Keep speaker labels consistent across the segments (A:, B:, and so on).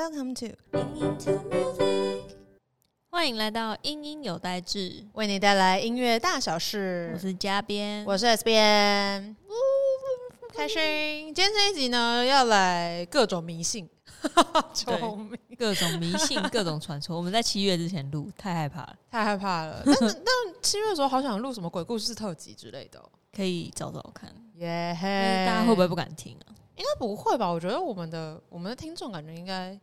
A: Welcome to
B: 欢迎来到音音有代志，
A: 为你带来音乐大小事。
B: 我是嘉编，
A: 我是 S 边，开心。今天这一集呢，要来各种迷信，救命！
B: 各种迷信，各种传说。我们在七月之前录，太害怕了，
A: 太害怕了。但是，但七月的时候，好想录什么鬼故事特辑之类的哦。
B: 可以找找看，
A: 耶嘿！
B: 大家会不会不敢听啊？
A: 应该不会吧？我觉得我们的我们的听众感觉应该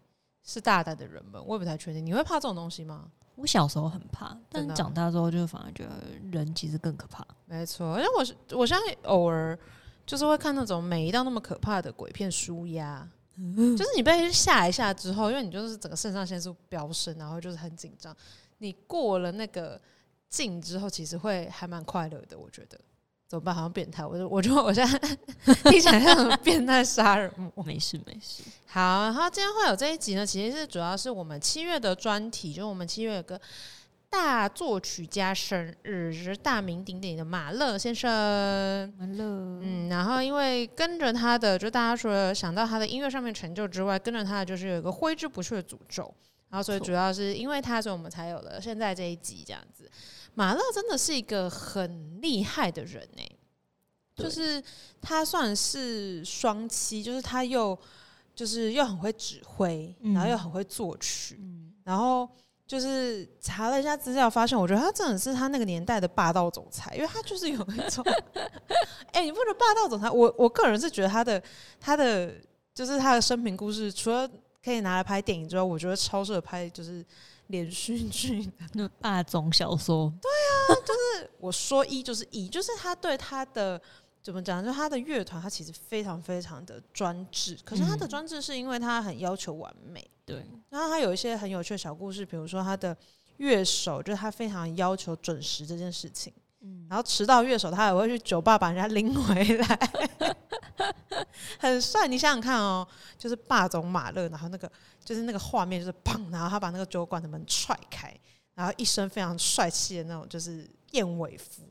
A: 是大胆的人们，我也不太确定。你会怕这种东西吗？
B: 我小时候很怕，但长大之后就反而觉得人其实更可怕。
A: 没错，因为我是我相信偶尔就是会看那种每一道那么可怕的鬼片舒压，就是你被吓一下之后，因为你就是整个肾上腺素飙升，然后就是很紧张，你过了那个劲之后，其实会还蛮快乐的。我觉得怎么办？好像变态，我就我就我现在听起来像变态杀人魔。
B: 没事没事，
A: 好，然后今天会有这一集呢，其实是主要是我们七月的专题，就是我们七月有个大作曲家生日，就是大名鼎鼎的马勒先生。
B: 马勒，
A: 嗯，然后因为跟着他的，就大家除了想到他的音乐上面成就之外，跟着他的就是有一个挥之不去的诅咒。然后所以主要是因为他，所以我们才有了现在这一集这样子。马勒真的是一个很厉害的人呢、就是他算是双栖，就是他又就是又很会指挥，然后又
B: 嗯
A: 很会作曲，
B: 嗯，
A: 然后就是查了一下资料，发现我觉得他真的是他那个年代的霸道总裁，因为他就是有一种，哎、你不觉得霸道总裁？我我个人是觉得他的他的就是他的生平故事，除了可以拿来拍电影之外，我觉得超适合拍就是连续剧。
B: 那霸总小说，对啊，就是
A: 我说一就是一，就是他对他的。怎么讲？就他的乐团，他其实非常非常的专制。可是他的
B: 嗯
A: 专制是因为他很要求完美，
B: 对，
A: 然后他有一些很有趣的小故事，比如说他的乐手，就是他非常要求准时这件事情。
B: 嗯，
A: 然后迟到乐手，他也会去酒吧把人家拎回来，很帅。你想想看哦，就是霸总马勒，然后那个就是那个画面就是砰，然后他把那个酒馆的门踹开，然后一身非常帅气的那种就是燕尾服，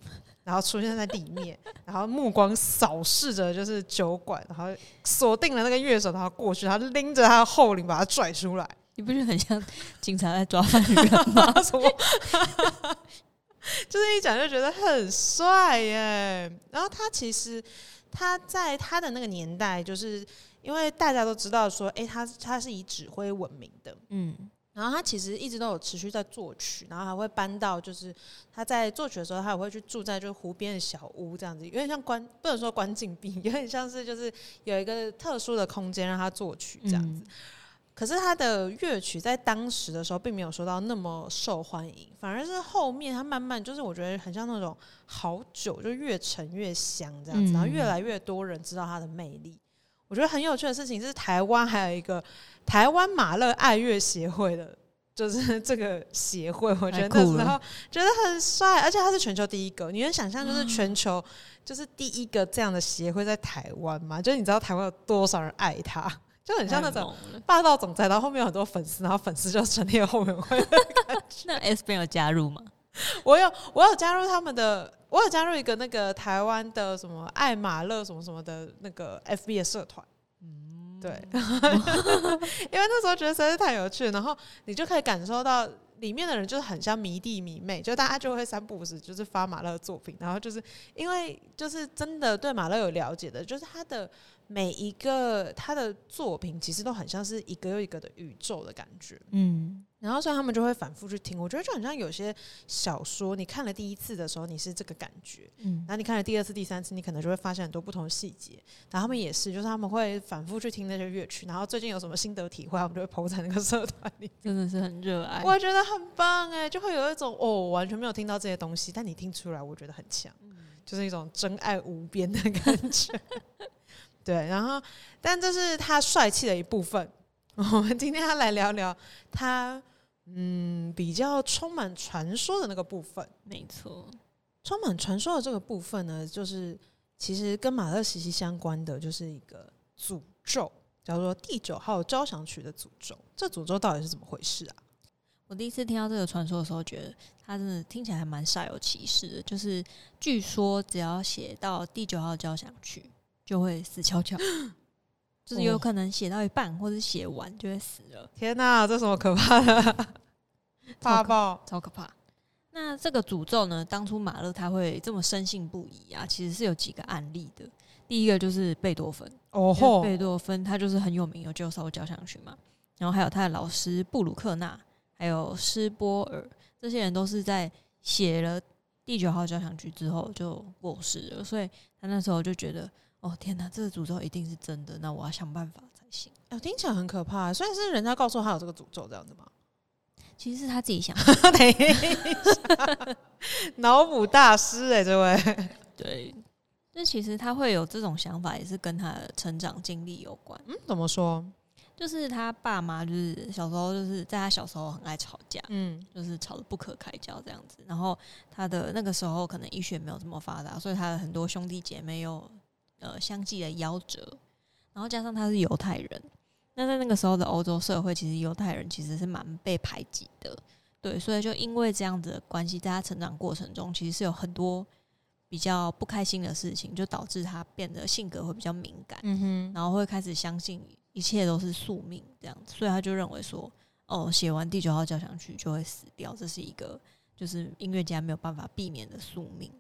A: 然后出现在里面，然后目光扫视着就是酒馆，然后锁定了那个乐手，然后过去，他拎着他的后领把他拽出来。
B: 你不是很像警察在抓犯人吗？
A: 什么？就是一讲就觉得很帅耶。然后他其实他在他的那个年代，就是因为大家都知道说，诶，他他是以指挥闻名的。
B: 嗯，
A: 然后他其实一直都有持续在作曲，然后还会搬到就是他在作曲的时候，他也会去住在就是湖边的小屋这样子，有点像关不能说关禁闭，有点像是就是有一个特殊的空间让他作曲这样子。
B: 嗯
A: 可是他的乐曲在当时的时候并没有受到那么受欢迎，反而是后面他慢慢就是我觉得很像那种好酒，就越陈越香这样子，
B: 嗯
A: 然后越来越多人知道他的魅力。我觉得很有趣的事情是，台湾还有一个台湾马勒爱乐协会的，就是这个协会，我觉得那时候觉得很帅，而且他是全球第一个。你能想象，就是全球就是第一个这样的协会在台湾吗？就是你知道台湾有多少人爱他，就很像那种霸道总裁，然后后面有很多粉丝，然后粉丝就成立了后援会。
B: 那 S 边有加入吗？
A: 我有我有加入他们的，我有加入一个那个台湾的什么爱马乐什么什么的那个 FB 的社团。对，因为那时候觉得实在是太有趣，然后你就可以感受到里面的人就是很像迷弟迷妹，就大家就会三不五时就是发马勒的作品，然后就是因为就是真的对马勒有了解的，就是他的每一个他的作品其实都很像是一个又一个的宇宙的感觉。
B: 嗯，
A: 然后所以他们就会反复去听，我觉得就很像有些小说，你看了第一次的时候你是这个感觉，
B: 嗯
A: 然后你看了第二次、第三次，你可能就会发现很多不同的细节。然后他们也是，就是他们会反复去听那些乐曲，然后最近有什么心得体会，他们就会 PO 在那个社团里。
B: 真的是很热爱。
A: 我觉得很棒哎，就会有一种哦，我完全没有听到这些东西，但你听出来，我觉得很强，就是一种真爱无边的感觉。对，然后但这是他帅气的一部分。我们今天要来聊聊他嗯比较充满传说的那个部分。
B: 没错，
A: 充满传说的这个部分呢，就是其实跟马勒息息相关的，就是一个诅咒，叫做第九号交响曲的诅咒。这诅咒到底是怎么回事啊？
B: 我第一次听到这个传说的时候，觉得它真的听起来还蛮煞有其事的。就是据说只要写到第九号交响曲，就会死翘翘。就是有可能写到一半或者写完就会死了。
A: 天哪，这什么可怕的？怕爆，
B: 超可怕。那这个诅咒呢？当初马勒他会这么深信不疑啊，其实是有几个案例的。第一个就是贝多芬，
A: 哦吼，
B: 贝多芬他就是很有名，有九首交响曲嘛。然后还有他的老师布鲁克纳，还有施波尔，这些人都是在写了第九号交响曲之后就过世了。所以他那时候就觉得，哦天哪，这个诅咒一定是真的，那我要想办法才行。
A: 哦，听起来很可怕。虽然是人家告诉他有这个诅咒这样子吗？
B: 其实是他自己想。
A: 等一下，脑补大师哎，这位。
B: 对。那其实他会有这种想法，也是跟他的成长经历有关。
A: 嗯，怎么说？
B: 就是他爸妈就是小时候就是在他小时候很爱吵架，嗯，就是吵得不可开交这样子。然后他的那个时候可能医学没有这么发达，所以他的很多兄弟姐妹有呃相继的夭折。然后加上他是犹太人，那在那个时候的欧洲社会，其实犹太人其实是蛮被排挤的。对，所以就因为这样子的关系，在他成长过程中，其实是有很多。比较不开心的事情，就导致他变得性格会比较敏感，嗯哼，然后会开始相信一切都是宿命这样子，所以他就认为说，哦，写完第九号交响曲就会死掉，这是一个就是音乐家没有办法避免的宿命。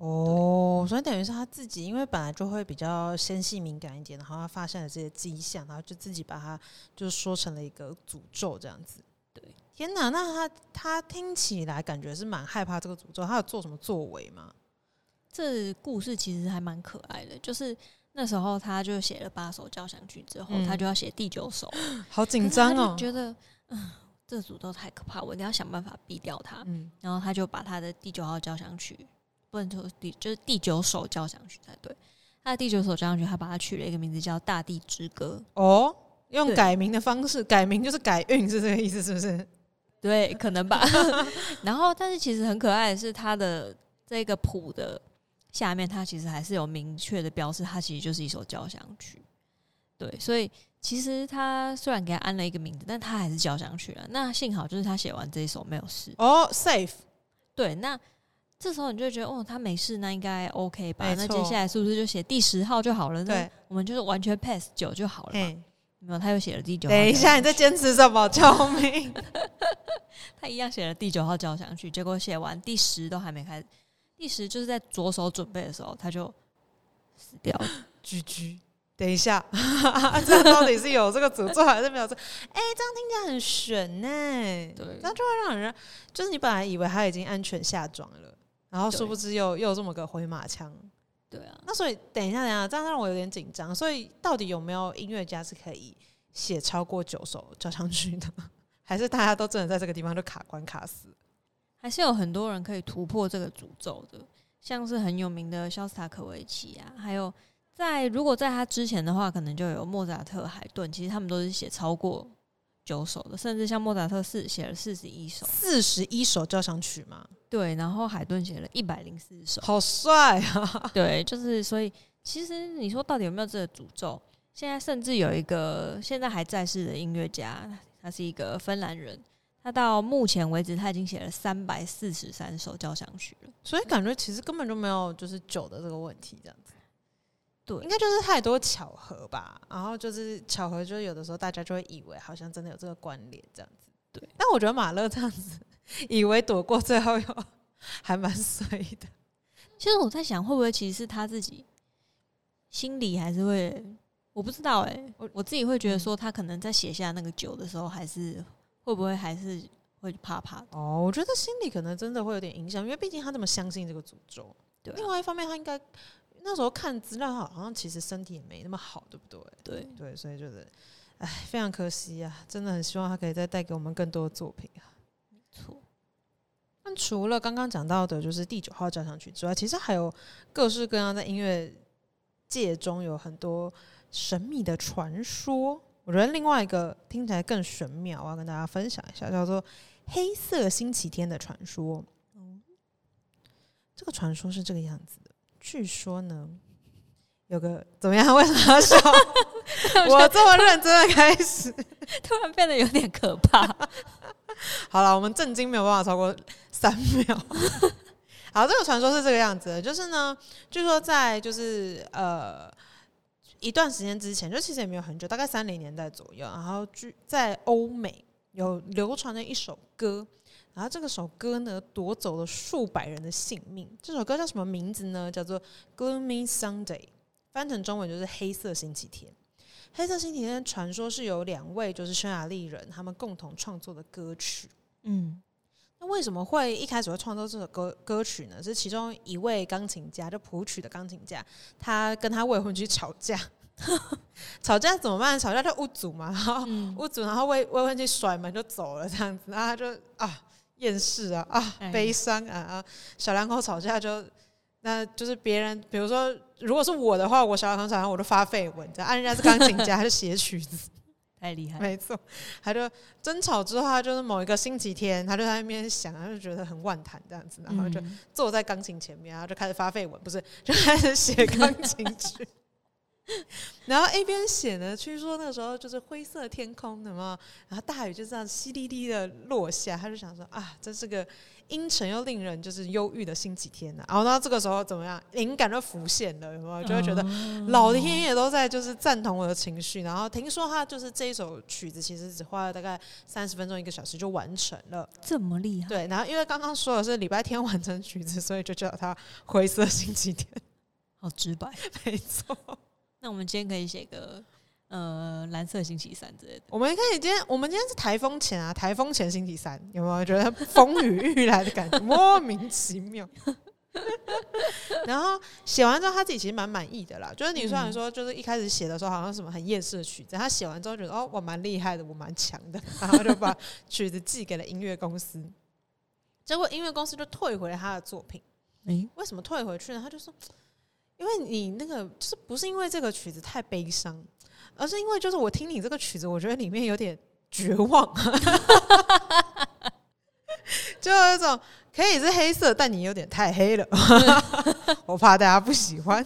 A: 哦，所以等于是他自己，因为本来就会比较纤细敏感一点，然后他发现了这些迹象，然后就自己把它就是说成了一个诅咒这样子。
B: 对，
A: 天哪，那他他听起来感觉是蛮害怕这个诅咒，他有做什么作为吗？
B: 这故事其实还蛮可爱的，就是那时候他就写了八首交响曲之后，他就要写第九首，
A: 好紧张哦，
B: 觉得嗯，这诅咒太可怕，我一定要想办法避掉它。嗯，然后他就把他的第九号交响曲，不能说第就是第九首交响曲才对，他的第九首交响曲，他把它取了一个名字叫《大地之歌》。
A: 哦，用改名的方式，改名就是改运，是这个意思，是不是？
B: 对，可能吧。然后，但是其实很可爱的是，他的这个谱的。下面它其实还是有明确的标示，它其实就是一首交响曲。对，所以其实他虽然给他安了一个名字，但他还是交响曲了。那幸好就是他写完这一首没有事
A: 哦，safe。
B: 对，那这时候你就觉得哦，他没事，那应该 OK 吧？那接下来是不是就写第十号就好了？
A: 对，
B: 我们就是完全 pass 九就好了嘛。没有，他又写了第九。
A: 等一下，你在坚持什么？救命！
B: 他一样写了第九号交响曲，结果写完第十都还没开始。第十就是在着手准备的时候，他就死掉了。
A: 居居，等一下，这到底是有这个诅咒还是没有？这哎，这样听起来很悬呢。
B: 对，
A: 那就会让人就是你本来以为他已经安全下庄了，然后殊不知又又这么个回马枪。
B: 对啊，
A: 那所以等一下，等一下，这样让我有点紧张。所以到底有没有音乐家是可以写超过九首交响曲的？还是大家都真的在这个地方就卡关卡死？
B: 还是有很多人可以突破这个诅咒的，像是很有名的肖斯塔科维奇啊，还有在如果在他之前的话，可能就有莫扎特、海顿，其实他们都是写超过九首的，甚至像莫扎特四写了四十一首，
A: 四十一首交响曲嘛。
B: 对，然后海顿写了一百零四首，
A: 好帅啊！
B: 对，就是所以其实你说到底有没有这个诅咒？现在甚至有一个现在还在世的音乐家，他是一个芬兰人。他到目前为止，他已经写了三百四十三首交响曲了，
A: 所以感觉其实根本就没有就是酒的这个问题，这样子。
B: 对，
A: 应该就是太多巧合吧。然后就是巧合，就是有的时候大家就会以为好像真的有这个关联，这样子。
B: 对。
A: 但我觉得马勒这样子，以为躲过，最后又还蛮衰的。
B: 其实我在想，会不会其实是他自己心里还是会，我不知道哎，我我自己会觉得说，他可能在写下那个酒的时候，还是。会不会还是会怕怕的？
A: 哦，我觉得心里可能真的会有点影响，因为毕竟他这么相信这个诅咒。
B: 对，
A: 另外一方面，他应该那时候看资料，好像其实身体也没那么好，对不对？
B: 对
A: 对，所以就是，哎，非常可惜啊！真的很希望他可以再带给我们更多的作品啊。
B: 没错。
A: 那除了刚刚讲到的，就是第九号交响曲之外，其实还有各式各样在音乐界中有很多神秘的传说。我觉得另外一个听起来更玄妙，我要跟大家分享一下，叫做“黑色星期天”的传说。这个传说是这个样子的：据说呢，有个怎么样？为什么要笑？我这么认真的开始，
B: 突然变得有点可怕。
A: 好了，我们震惊没有办法超过三秒。好，这个传说是这个样子的，就是呢，据说在就是呃。一段时间之前，就其实也没有很久，大概三零年代左右，然后据在欧美有流传的一首歌，然后这个首歌呢夺走了数百人的性命。这首歌叫什么名字呢？叫做《Gloomy Sunday》，翻成中文就是“黑色星期天”。黑色星期天传说是由两位就是匈牙利人他们共同创作的歌曲。嗯。那为什么会一开始会创作这首歌歌曲呢？是其中一位钢琴家，就谱曲的钢琴家，他跟他未婚妻吵架，吵架怎么办？吵架就屋主嘛，然后屋主，然后未未婚妻甩门就走了，这样子，然后他就啊厌世啊啊悲伤啊啊，小两口吵架就，那就是别人，比如说如果是我的话，我小两口吵架我都发绯闻，这样，人家是钢琴家，他就写曲子。
B: 太厉害，
A: 没错，他就争吵之后，他就是某一个星期天，他就在那边想，他就觉得很万谈这样子，然后就坐在钢琴前面，然后就开始发废文，不是，就开始写钢琴 曲。然后一边写呢，据说那个时候就是灰色天空的嘛，然后大雨就这样淅沥沥的落下，他就想说啊，这是个阴沉又令人就是忧郁的星期天呐。然后到这个时候怎么样，灵感就浮现了，有没有？就会觉得老天爷都在就是赞同我的情绪。然后听说他就是这一首曲子，其实只花了大概三十分钟一个小时就完成了，
B: 这么厉害？
A: 对。然后因为刚刚说的是礼拜天完成曲子，所以就叫它灰色星期天，
B: 好直白，
A: 没错。
B: 那我们今天可以写个呃蓝色星期三之类的。
A: 我们可以今天，我们今天是台风前啊，台风前星期三，有没有觉得 风雨欲来的感觉？莫名其妙。然后写完之后，他自己其实蛮满意的啦。就是你虽然说，就是一开始写的时候好像什么很厌世的曲子，他写完之后觉得哦，我蛮厉害的，我蛮强的，然后就把曲子寄给了音乐公司。结果音乐公司就退回了他的作品。诶，为什么退回去呢？他就说。因为你那个就是不是因为这个曲子太悲伤，而是因为就是我听你这个曲子，我觉得里面有点绝望，就有一种可以是黑色，但你有点太黑了，我怕大家不喜欢。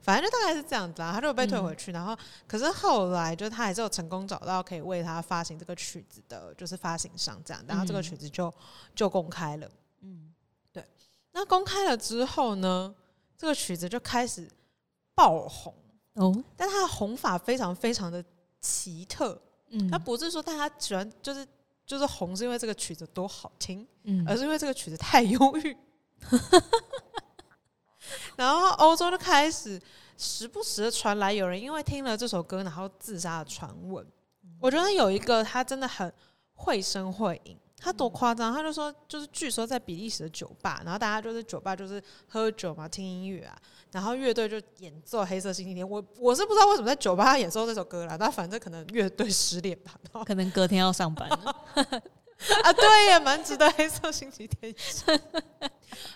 A: 反正就大概是这样子啊，他就被退回去，然后可是后来就他还是有成功找到可以为他发行这个曲子的，就是发行商这样，然后这个曲子就就公开了。嗯，对。那公开了之后呢？这个曲子就开始爆红哦，但它的红法非常非常的奇特，嗯，它不是说大家喜欢就是就是红是因为这个曲子多好听，嗯，而是因为这个曲子太忧郁，然后欧洲就开始时不时的传来有人因为听了这首歌然后自杀的传闻，我觉得有一个他真的很绘声绘影。他多夸张！他就说，就是据说在比利时的酒吧，然后大家就是酒吧就是喝酒嘛，听音乐啊，然后乐队就演奏《黑色星期天》。我我是不知道为什么在酒吧演奏这首歌啦，但反正可能乐队失恋吧，
B: 可能隔天要上班
A: 啊，对也蛮值得《黑色星期天》。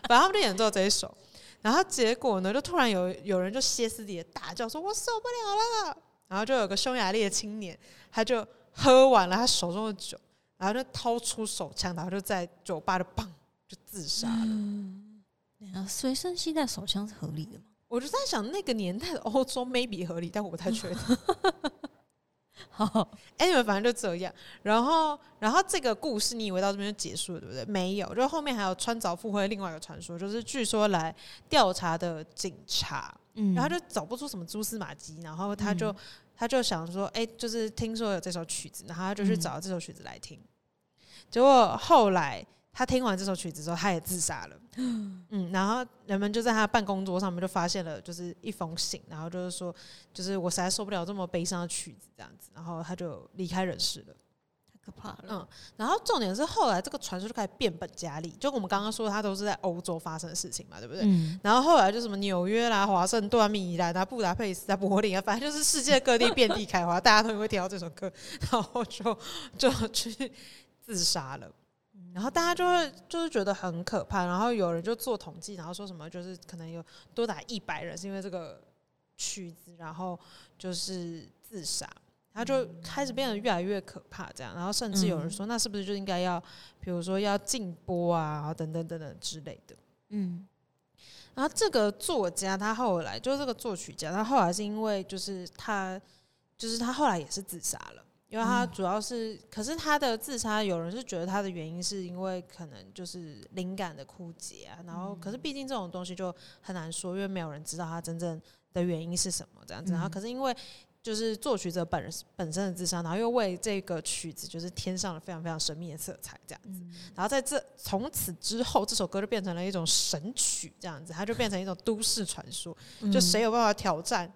A: 反正他们就演奏这一首，然后结果呢，就突然有有人就歇斯底里大叫说：“我受不了了！”然后就有个匈牙利的青年，他就喝完了他手中的酒。然后就掏出手枪，然后就在酒吧的棒就自杀了。
B: 随身携带手枪是合理的吗？
A: 我就在想，那个年代的欧洲 maybe 合理，但我不太确定。好，anyway，反正就这样。然后，然后这个故事你以为到这边就结束了，对不对？没有，就后面还有穿凿附会另外一个传说，就是据说来调查的警察，嗯，然后就找不出什么蛛丝马迹，然后他就他就想说，哎，就是听说有这首曲子，然后他就去找这首曲子来听。结果后来他听完这首曲子之后，他也自杀了。嗯，然后人们就在他办公桌上面就发现了，就是一封信，然后就是说，就是我实在受不了这么悲伤的曲子这样子，然后他就离开人世了。
B: 太可怕了。
A: 嗯，然后重点是后来这个传说就开始变本加厉，就我们刚刚说，它都是在欧洲发生的事情嘛，对不对？嗯。然后后来就什么纽约啦、华盛顿、米兰啊、布达佩斯啊、柏林啊，反正就是世界各地遍地开花，大家都会听到这首歌，然后就就去。自杀了，然后大家就会就是觉得很可怕，然后有人就做统计，然后说什么就是可能有多达一百人是因为这个曲子，然后就是自杀，他就开始变得越来越可怕，这样，然后甚至有人说，那是不是就应该要，比如说要禁播啊，等等等等之类的，嗯，然后这个作家他后来就是这个作曲家，他后来是因为就是他就是他后来也是自杀了。因为他主要是，可是他的自杀，有人是觉得他的原因是因为可能就是灵感的枯竭啊。然后，可是毕竟这种东西就很难说，因为没有人知道他真正的原因是什么这样子。然后可是因为就是作曲者本人本身的自杀，然后又为这个曲子就是添上了非常非常神秘的色彩这样子。然后在这从此之后，这首歌就变成了一种神曲这样子，它就变成一种都市传说，就谁有办法挑战。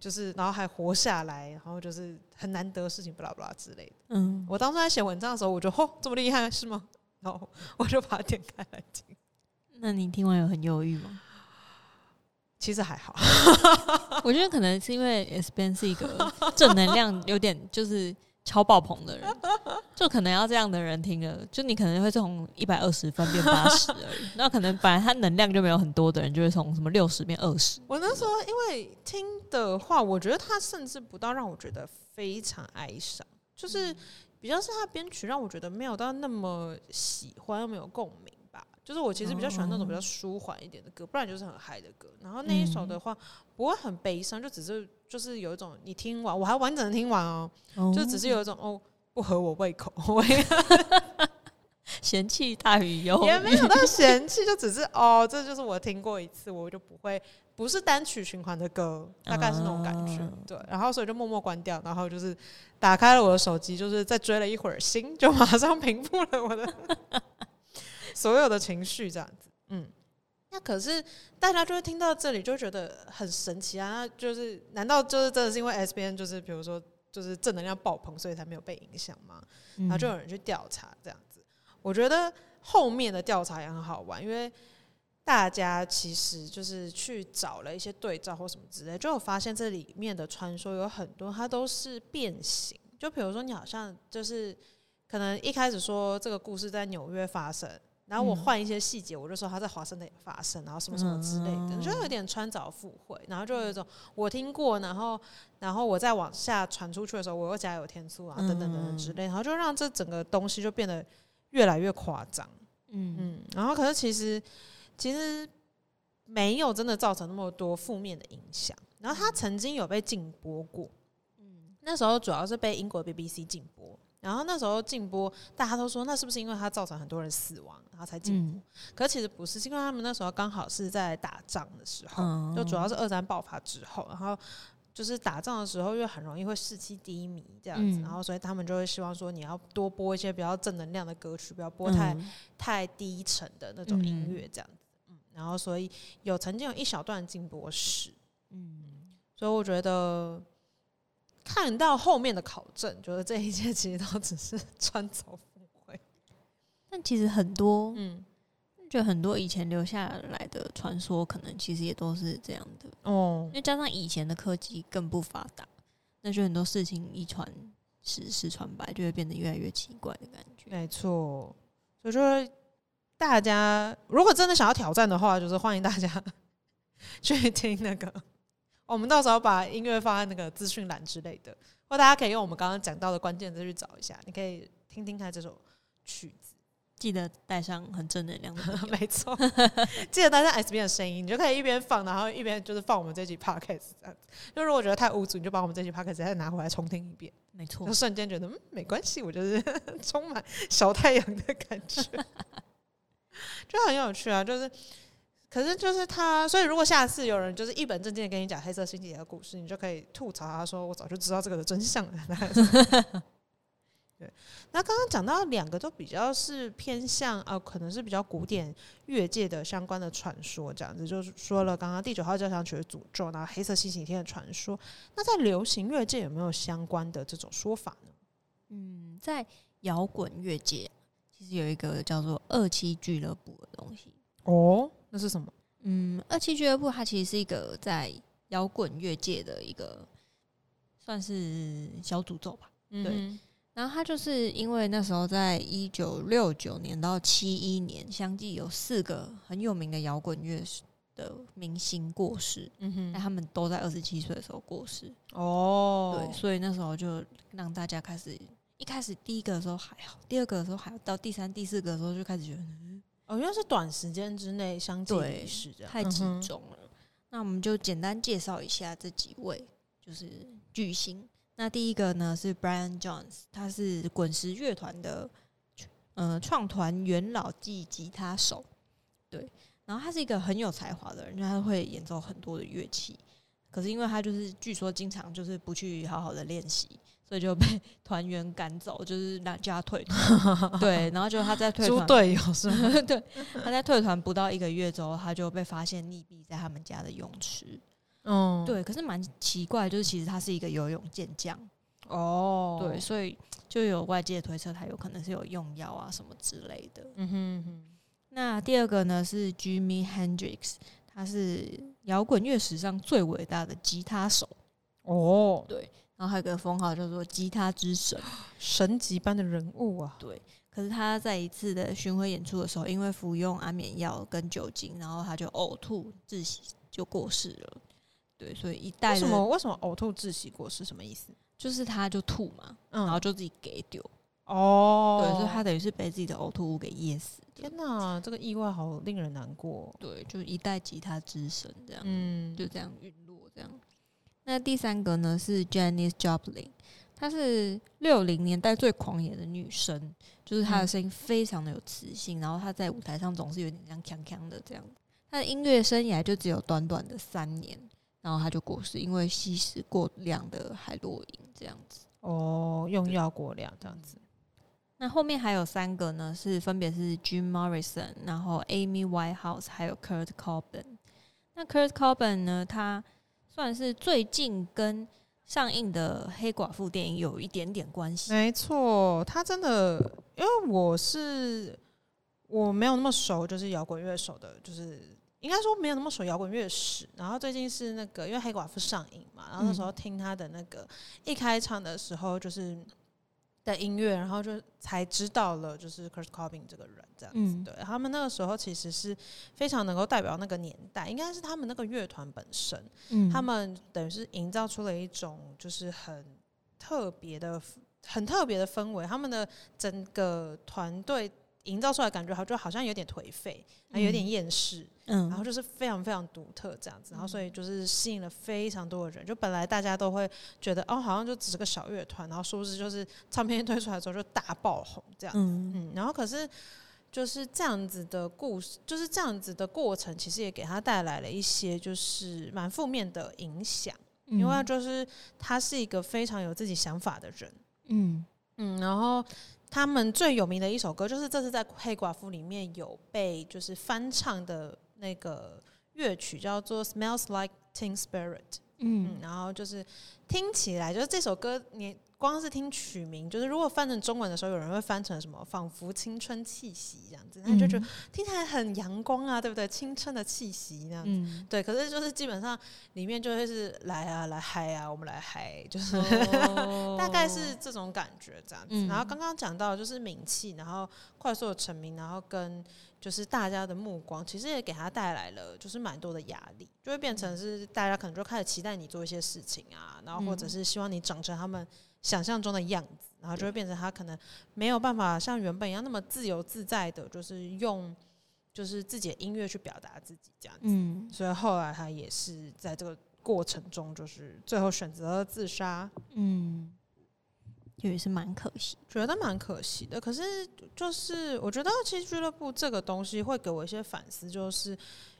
A: 就是然后还活下来，然后就是很难得的事情，不啦不啦之类的。嗯，我当初在写文章的时候，我就吼，这么厉害是吗？然后我就把它点开来听。
B: 那你听完有很忧郁吗？
A: 其实还好，
B: 我觉得可能是因为 S Ben 是一个正能量有点就是超爆棚的人，就可能要这样的人听了，就你可能会从一百二十分变八十而已。那可能本来他能量就没有很多的人，就会从什么六十变二十。
A: 我那时候因为听的话，我觉得他甚至不到让我觉得非常哀伤，就是比较是他编曲让我觉得没有到那么喜欢，又没有共鸣吧。就是我其实比较喜欢那种比较舒缓一点的歌，不然就是很嗨的歌。然后那一首的话不会很悲伤，就只是就是有一种你听完我还完整的听完哦，就只是有一种哦不合我胃口，
B: 嫌弃大于忧，
A: 也没有到嫌弃，就只是哦这就是我听过一次，我就不会不是单曲循环的歌，大概是那种感觉。对，然后所以就默默关掉，然后就是打开了我的手机，就是再追了一会儿心，就马上平复了我的。所有的情绪这样子，嗯，那可是大家就会听到这里就觉得很神奇啊！就是难道就是真的是因为 S B N 就是比如说就是正能量爆棚，所以才没有被影响吗？然后就有人去调查这样子。我觉得后面的调查也很好玩，因为大家其实就是去找了一些对照或什么之类，就有发现这里面的传说有很多它都是变形。就比如说你好像就是可能一开始说这个故事在纽约发生。然后我换一些细节，我就说他在华盛顿也发生，然后什么什么之类的，就有点穿凿附会，然后就有一种我听过，然后然后我再往下传出去的时候，我又加油添醋啊，等等等等之类，然后就让这整个东西就变得越来越夸张，嗯。嗯，然后可是其实其实没有真的造成那么多负面的影响，然后他曾经有被禁播过，嗯，那时候主要是被英国 BBC 禁播。然后那时候禁播，大家都说那是不是因为它造成很多人死亡，然后才禁播？可其实不是，是因为他们那时候刚好是在打仗的时候，就主要是二战爆发之后，然后就是打仗的时候又很容易会士气低迷这样子，然后所以他们就会希望说你要多播一些比较正能量的歌曲，不要播太太低沉的那种音乐这样子。嗯，然后所以有曾经有一小段禁播史，嗯，所以我觉得。看到后面的考证，觉得这一切其实都只是穿凿附会。
B: 但其实很多，嗯，就很多以前留下来的传说，可能其实也都是这样的哦。因为加上以前的科技更不发达，那就很多事情一传十，十传百，就会变得越来越奇怪的感觉。
A: 没错，所以说大家如果真的想要挑战的话，就是欢迎大家 去听那个。我们到时候把音乐放在那个资讯栏之类的，或大家可以用我们刚刚讲到的关键字去找一下。你可以听听看这首曲子，
B: 记得带上很正能量的。
A: 没错，记得带上 S B 的声音，你就可以一边放，然后一边就是放我们这集 podcast 这样子。就如果觉得太无助，你就把我们这集 podcast 再拿回来重听一遍。
B: 没错，
A: 就瞬间觉得嗯没关系，我就是 充满小太阳的感觉，就很有趣啊，就是。可是就是他，所以如果下次有人就是一本正经的跟你讲黑色星期一的故事，你就可以吐槽他说：“我早就知道这个的真相了。” 对。那刚刚讲到两个都比较是偏向呃，可能是比较古典乐界的相关的传说，这样子就是说了刚刚第九号交响曲的诅咒，然后黑色星期天的传说。那在流行乐界有没有相关的这种说法呢？
B: 嗯，在摇滚乐界其实有一个叫做二期俱乐部的东西
A: 哦。那是什么？
B: 嗯，二七俱乐部它其实是一个在摇滚乐界的一个算是小诅咒吧。对，然后它就是因为那时候在一九六九年到七一年，相继有四个很有名的摇滚乐的明星过世。嗯哼，他们都在二十七岁的时候过世。哦，对，所以那时候就让大家开始，一开始第一个的时候还好，第二个的时候还好到第三、第四个的时候就开始觉得。
A: 哦，因为是短时间之内相继离世，这样
B: 太集中了。那我们就简单介绍一下这几位，就是巨星。那第一个呢是 Brian Jones，他是滚石乐团的呃创团元老级吉他手。对，然后他是一个很有才华的人，就他会演奏很多的乐器。可是因为他就是据说经常就是不去好好的练习，所以就被 团员赶走，就是让叫他退团。对，然后就他在退团
A: 队友是吗？
B: 对，他在退团不到一个月之后，他就被发现溺毙在他们家的泳池。嗯，对，可是蛮奇怪，就是其实他是一个游泳健将。哦，对，所以就有外界推测他有可能是有用药啊什么之类的。嗯哼哼。那第二个呢是 Jimmy Hendrix，他是摇滚乐史上最伟大的吉他手。哦，对，然后还有个封号叫做“吉他之神 ”，
A: 神级般的人物啊。
B: 对，可是他在一次的巡回演出的时候，因为服用安眠药跟酒精，然后他就呕吐窒息，就过世了。对，所以一代
A: 为什么为什么呕吐窒息过世？什么意思？
B: 就是他就吐嘛，然后就自己给丢哦，对，所以他等于是被自己的呕吐物给噎死。
A: 天哪，这个意外好令人难过。
B: 对，就一代吉他之神这样，嗯，就这样陨落这样。那第三个呢是 Janis Joplin，她是六零年代最狂野的女生，就是她的声音非常的有磁性，然后她在舞台上总是有点像锵锵的这样。她的音乐生涯就只有短短的三年。然后她就过世，因为吸食过量的海洛因这样子。
A: 哦，用药过量这样子。
B: 那后面还有三个呢，是分别是 Jim Morrison，然后 Amy Whitehouse，还有 Kurt Cobain。那 Kurt Cobain 呢，他算是最近跟上映的黑寡妇电影有一点点关系。
A: 没错，他真的，因为我是我没有那么熟，就是摇滚乐手的，就是。应该说没有那么熟摇滚乐史，然后最近是那个因为黑寡妇上映嘛，然后那时候听他的那个一开场的时候就是的音乐，然后就才知道了就是 Kurt Cobain 这个人这样子。对他们那个时候其实是非常能够代表那个年代，应该是他们那个乐团本身，他们等于是营造出了一种就是很特别的、很特别的氛围，他们的整个团队。营造出来感觉好，就好像有点颓废，还有点厌世，嗯，然后就是非常非常独特这样子，然后所以就是吸引了非常多的人。就本来大家都会觉得，哦，好像就只是个小乐团，然后殊不知就是唱片推出来之后就大爆红这样子，嗯，然后可是就是这样子的故事，就是这样子的过程，其实也给他带来了一些就是蛮负面的影响，因为就是他是一个非常有自己想法的人，嗯嗯，然后。他们最有名的一首歌，就是这次在《黑寡妇》里面有被就是翻唱的那个乐曲，叫做《Smells Like Teen Spirit》。嗯，然后就是听起来，就是这首歌你。光是听曲名，就是如果翻成中文的时候，有人会翻成什么“仿佛青春气息”这样子，那就觉得听起来很阳光啊，对不对？青春的气息那样子，对。可是就是基本上里面就会是来啊，来嗨啊，我们来嗨，就是 大概是这种感觉这样子。然后刚刚讲到就是名气，然后快速的成名，然后跟就是大家的目光，其实也给他带来了就是蛮多的压力，就会变成是大家可能就开始期待你做一些事情啊，然后或者是希望你长成他们。想象中的样子，然后就会变成他可能没有办法像原本一样那么自由自在的，就是用就是自己的音乐去表达自己这样子。嗯，所以后来他也是在这个过程中，就是最后选择了自杀。嗯，
B: 也是蛮可惜，
A: 觉得蛮可惜的。可是就是我觉得其实俱乐部这个东西会给我一些反思，就是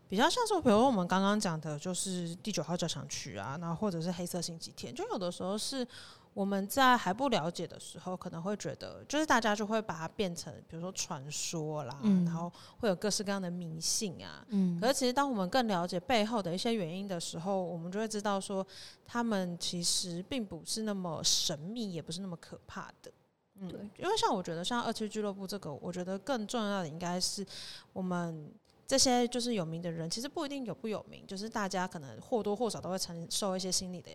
A: 比较像是比如说我们刚刚讲的，就是第九号交响曲啊，然后或者是黑色星期天，就有的时候是。我们在还不了解的时候，可能会觉得，就是大家就会把它变成，比如说传说啦，然后会有各式各样的迷信啊。嗯。可是其实，当我们更了解背后的一些原因的时候，我们就会知道说，他们其实并不是那么神秘，也不是那么可怕的。嗯。因为像我觉得，像二七俱乐部这个，我觉得更重要的应该是我们这些就是有名的人，其实不一定有不有名，就是大家可能或多或少都会承受一些心理的。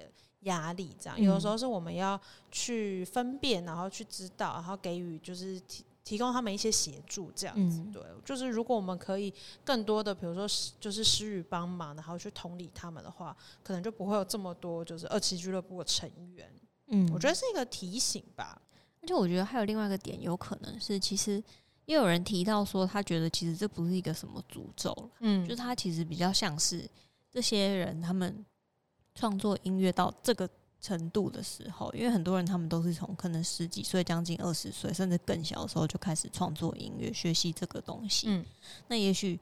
A: 压力这样，有的时候是我们要去分辨，然后去知道，然后给予就是提提供他们一些协助，这样子对。就是如果我们可以更多的，比如说就是施予帮忙，然后去同理他们的话，可能就不会有这么多就是二期俱乐部的成员。嗯，我觉得是一个提醒吧。
B: 而且我觉得还有另外一个点，有可能是其实也有人提到说，他觉得其实这不是一个什么诅咒嗯，就是他其实比较像是这些人他们。创作音乐到这个程度的时候，因为很多人他们都是从可能十几岁、将近二十岁，甚至更小的时候就开始创作音乐、学习这个东西。嗯，那也许，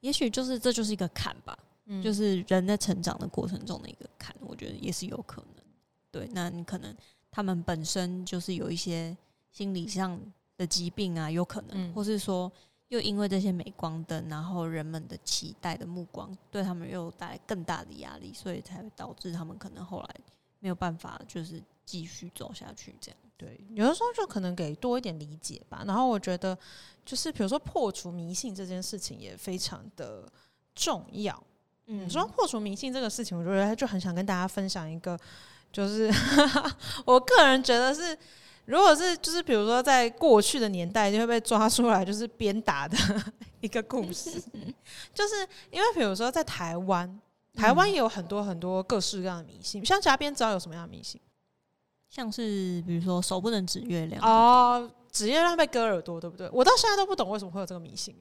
B: 也许就是这就是一个坎吧。就是人在成长的过程中的一个坎，我觉得也是有可能。对，那你可能他们本身就是有一些心理上的疾病啊，有可能，或是说又因为这些镁光灯，然后人们的期待的目光对他们又带来更大的压力，所以才会导致他们可能后来没有办法就是继续走下去。这样，
A: 对，有的时候就可能给多一点理解吧。然后我觉得，就是比如说破除迷信这件事情也非常的重要。嗯，说破除迷信这个事情，我觉得就很想跟大家分享一个。就是 我个人觉得是，如果是就是比如说在过去的年代就会被抓出来就是鞭打的 一个故事，就是因为比如说在台湾，台湾也有很多很多各式各样的迷信，像嘉宾知道有什么样的迷信？
B: 像是比如说手不能指月亮
A: 哦，指月亮被割耳朵，对不对？我到现在都不懂为什么会有这个迷信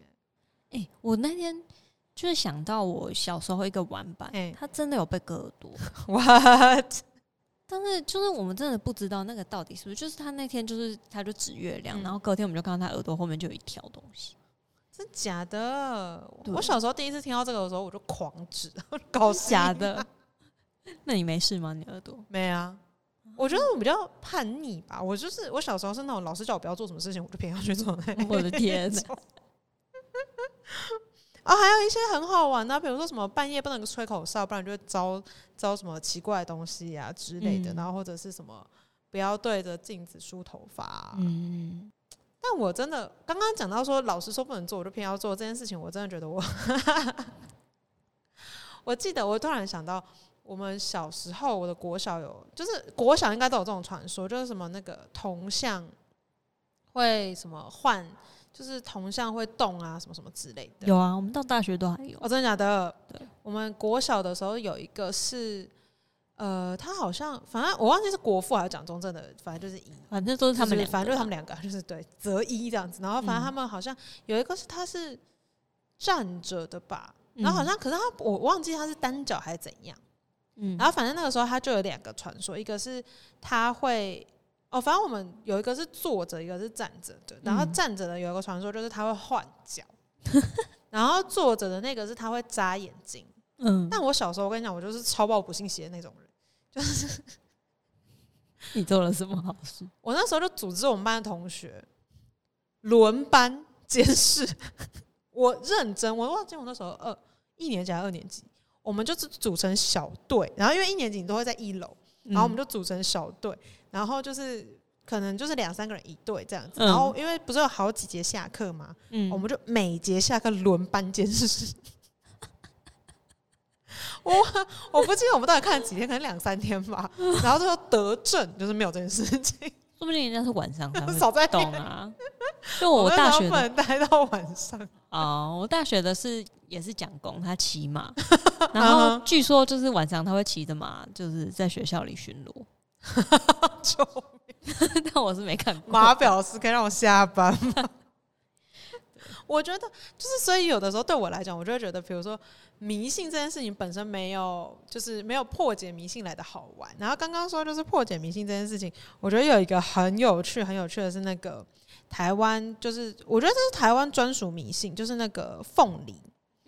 B: 哎，哎，我那天就是想到我小时候一个玩伴，哎，他真的有被割耳朵，
A: what？
B: 但是就是我们真的不知道那个到底是不是，就是他那天就是他就指月亮，然后隔天我们就看到他耳朵后面就有一条东西，
A: 真假的？我小时候第一次听到这个的时候，我就狂指，搞
B: 假的。那你没事吗？你耳朵
A: 没啊？我觉得我比较叛逆吧，我就是我小时候是那种老师叫我不要做什么事情，我就偏要去做。
B: 我的天！
A: 啊，还有一些很好玩的，比如说什么半夜不能吹口哨，不然就会招招什么奇怪的东西呀之类的。然后或者是什么不要对着镜子梳头发。嗯，但我真的刚刚讲到说，老师说不能做，我就偏要做这件事情。我真的觉得我，我记得我突然想到，我们小时候我的国小有，就是国小应该都有这种传说，就是什么那个铜像会什么换。就是铜像会动啊，什么什么之类的。
B: 有啊，我们到大学都还有。
A: 哦，真的假的？
B: 对，
A: 我们国小的时候有一个是，呃，他好像反正我忘记是国父还是蒋中正的，反正就是一，
B: 反正都是他们
A: 反正就是他们两个，就是对择一这样子。然后反正他们好像有一个是他是站着的吧，然后好像可是他我忘记他是单脚还是怎样。嗯，然后反正那个时候他就有两个传说，一个是他会。哦，反正我们有一个是坐着，一个是站着的。然后站着的有一个传说，就是他会换脚；然后坐着的那个是他会眨眼睛。嗯，但我小时候我跟你讲，我就是超爆不信邪的那种人。就是
B: 你做了什么好事？
A: 我那时候就组织我们班的同学轮班监视。我认真，我忘记我那时候二一年级还是二年级，我们就是组成小队。然后因为一年级你都会在一楼，然后我们就组成小队。然后就是可能就是两三个人一队这样子，然后因为不是有好几节下课嘛，嗯，我们就每节下课轮班监视。我我不记得我们到底看了几天，可能两三天吧。然后最后得证就是没有这件事情，
B: 说不定人家是晚上
A: 少 在
B: 懂啊。就我大学
A: 不能待到晚上
B: 哦，我大学的是也是讲工，他骑马，然后据说就是晚上他会骑着马，就是在学校里巡逻。救命！但我是没看过。
A: 马表示可以让我下班吗？我觉得就是，所以有的时候对我来讲，我就会觉得，比如说迷信这件事情本身没有，就是没有破解迷信来的好玩。然后刚刚说就是破解迷信这件事情，我觉得有一个很有趣、很有趣的是那个台湾，就是我觉得这是台湾专属迷信，就是那个凤梨。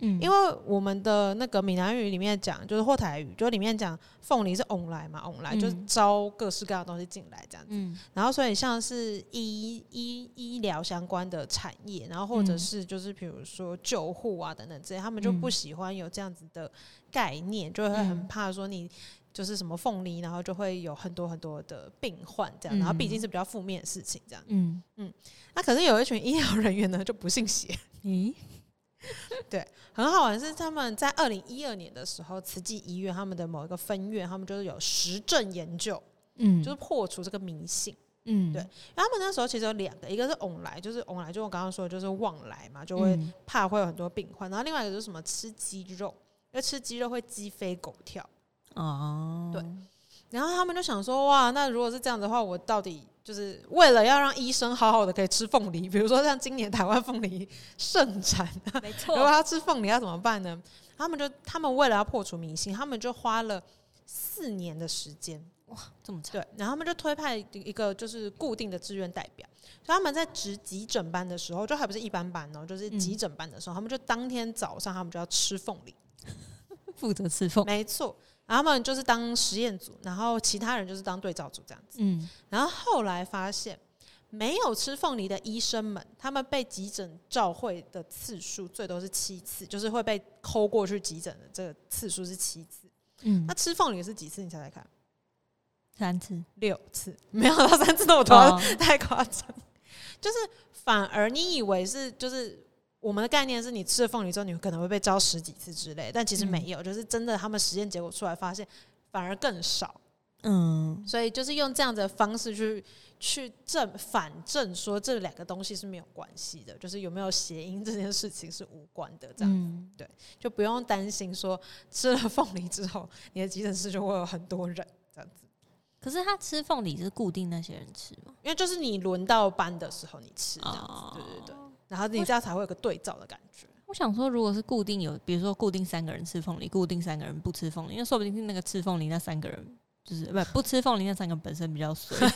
A: 嗯，因为我们的那个闽南语里面讲，就是或台语，就里面讲凤梨是翁来嘛，翁来就是招各式各样的东西进来这样子。嗯，然后所以像是医医医疗相关的产业，然后或者是就是比如说救护啊等等这些，他们就不喜欢有这样子的概念，就会很怕说你就是什么凤梨，然后就会有很多很多的病患这样，然后毕竟是比较负面的事情这样。嗯。嗯，那可是有一群医疗人员呢就不信邪。咦？对，很好玩是他们在二零一二年的时候，慈济医院他们的某一个分院，他们就是有实证研究，嗯，就是破除这个迷信，嗯，对。他们那时候其实有两个，一个是往来，就是往来，就我刚刚说的就是往来嘛，就会怕会有很多病患。然后另外一个就是什么吃鸡肉，因为吃鸡肉会鸡飞狗跳，哦，对。然后他们就想说，哇，那如果是这样的话，我到底？就是为了要让医生好好的可以吃凤梨，比如说像今年台湾凤梨盛产，
B: 没错。
A: 如果要吃凤梨要怎么办呢？他们就他们为了要破除迷信，他们就花了四年的时间，
B: 哇，这么长。
A: 对，然后他们就推派一个就是固定的志愿代表，所以他们在值急诊班的时候，就还不是一般班哦，就是急诊班的时候，他们就当天早上他们就要吃凤梨。
B: 负责吃凤，
A: 没错。然后他们就是当实验组，然后其他人就是当对照组这样子。嗯，然后后来发现，没有吃凤梨的医生们，他们被急诊召会的次数最多是七次，就是会被抠过去急诊的这个次数是七次。嗯，那吃凤梨是几次？你猜猜看？
B: 三次、
A: 六次，没有到三次那么多，太夸张。就是反而你以为是就是。我们的概念是你吃了凤梨之后，你可能会被招十几次之类，但其实没有，就是真的，他们实验结果出来发现反而更少。嗯，所以就是用这样的方式去去证反证说这两个东西是没有关系的，就是有没有谐音这件事情是无关的，这样子对，就不用担心说吃了凤梨之后你的急诊室就会有很多人这样子。
B: 可是他吃凤梨是固定那些人吃吗？
A: 因为就是你轮到班的时候你吃这样子，对对对。然后你这样才会有个对照的感觉。
B: 我想说，如果是固定有，比如说固定三个人吃凤梨，固定三个人不吃凤梨，因为说不定是那个吃凤梨那三个人，就是不不吃凤梨那三个本身比较衰。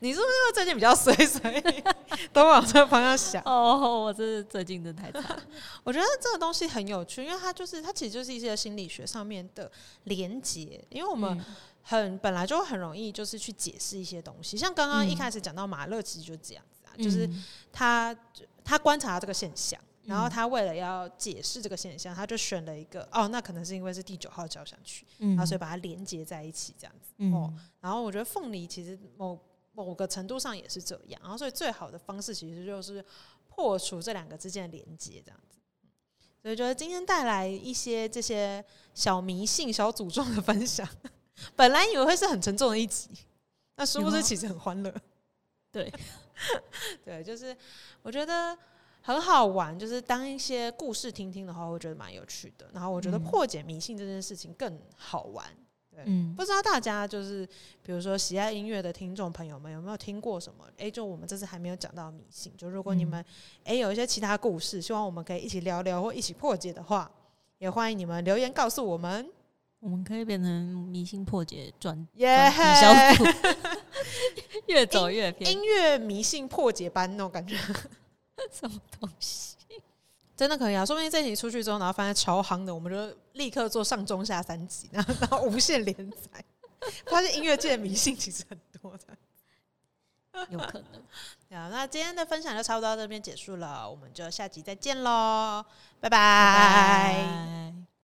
A: 你是不是最近比较衰，所以 都往这个方向想？
B: 哦，我真是最近真的太惨。
A: 我觉得这个东西很有趣，因为它就是它其实就是一些心理学上面的连接，因为我们很本来就很容易就是去解释一些东西，像刚刚一开始讲到马勒，其实就这样。就是他，他观察这个现象，然后他为了要解释这个现象，他就选了一个哦，那可能是因为是第九号交响曲，然后所以把它连接在一起这样子哦。然后我觉得凤梨其实某某个程度上也是这样，然后所以最好的方式其实就是破除这两个之间的连接这样子。所以觉得今天带来一些这些小迷信、小诅咒的分享，本来以为会是很沉重的一集，那殊不知其实很欢乐。
B: 对。
A: 对，就是我觉得很好玩，就是当一些故事听听的话，我觉得蛮有趣的。然后我觉得破解迷信这件事情更好玩。对，嗯，不知道大家就是比如说喜爱音乐的听众朋友们有没有听过什么？哎，就我们这次还没有讲到迷信，就如果你们哎有一些其他故事，希望我们可以一起聊聊或一起破解的话，也欢迎你们留言告诉我们。
B: 我们可以变成迷信破解专专小组。越走越偏，
A: 音乐迷信破解班那种感觉，
B: 什么东西？
A: 真的可以啊！说不定这集出去之后，然后发现超夯的，我们就立刻做上中下三集，然后然后无限连载。发现音乐界的迷信其实很多
B: 的，有可能。
A: 好，那今天的分享就差不多到这边结束了，我们就下集再见喽，拜拜。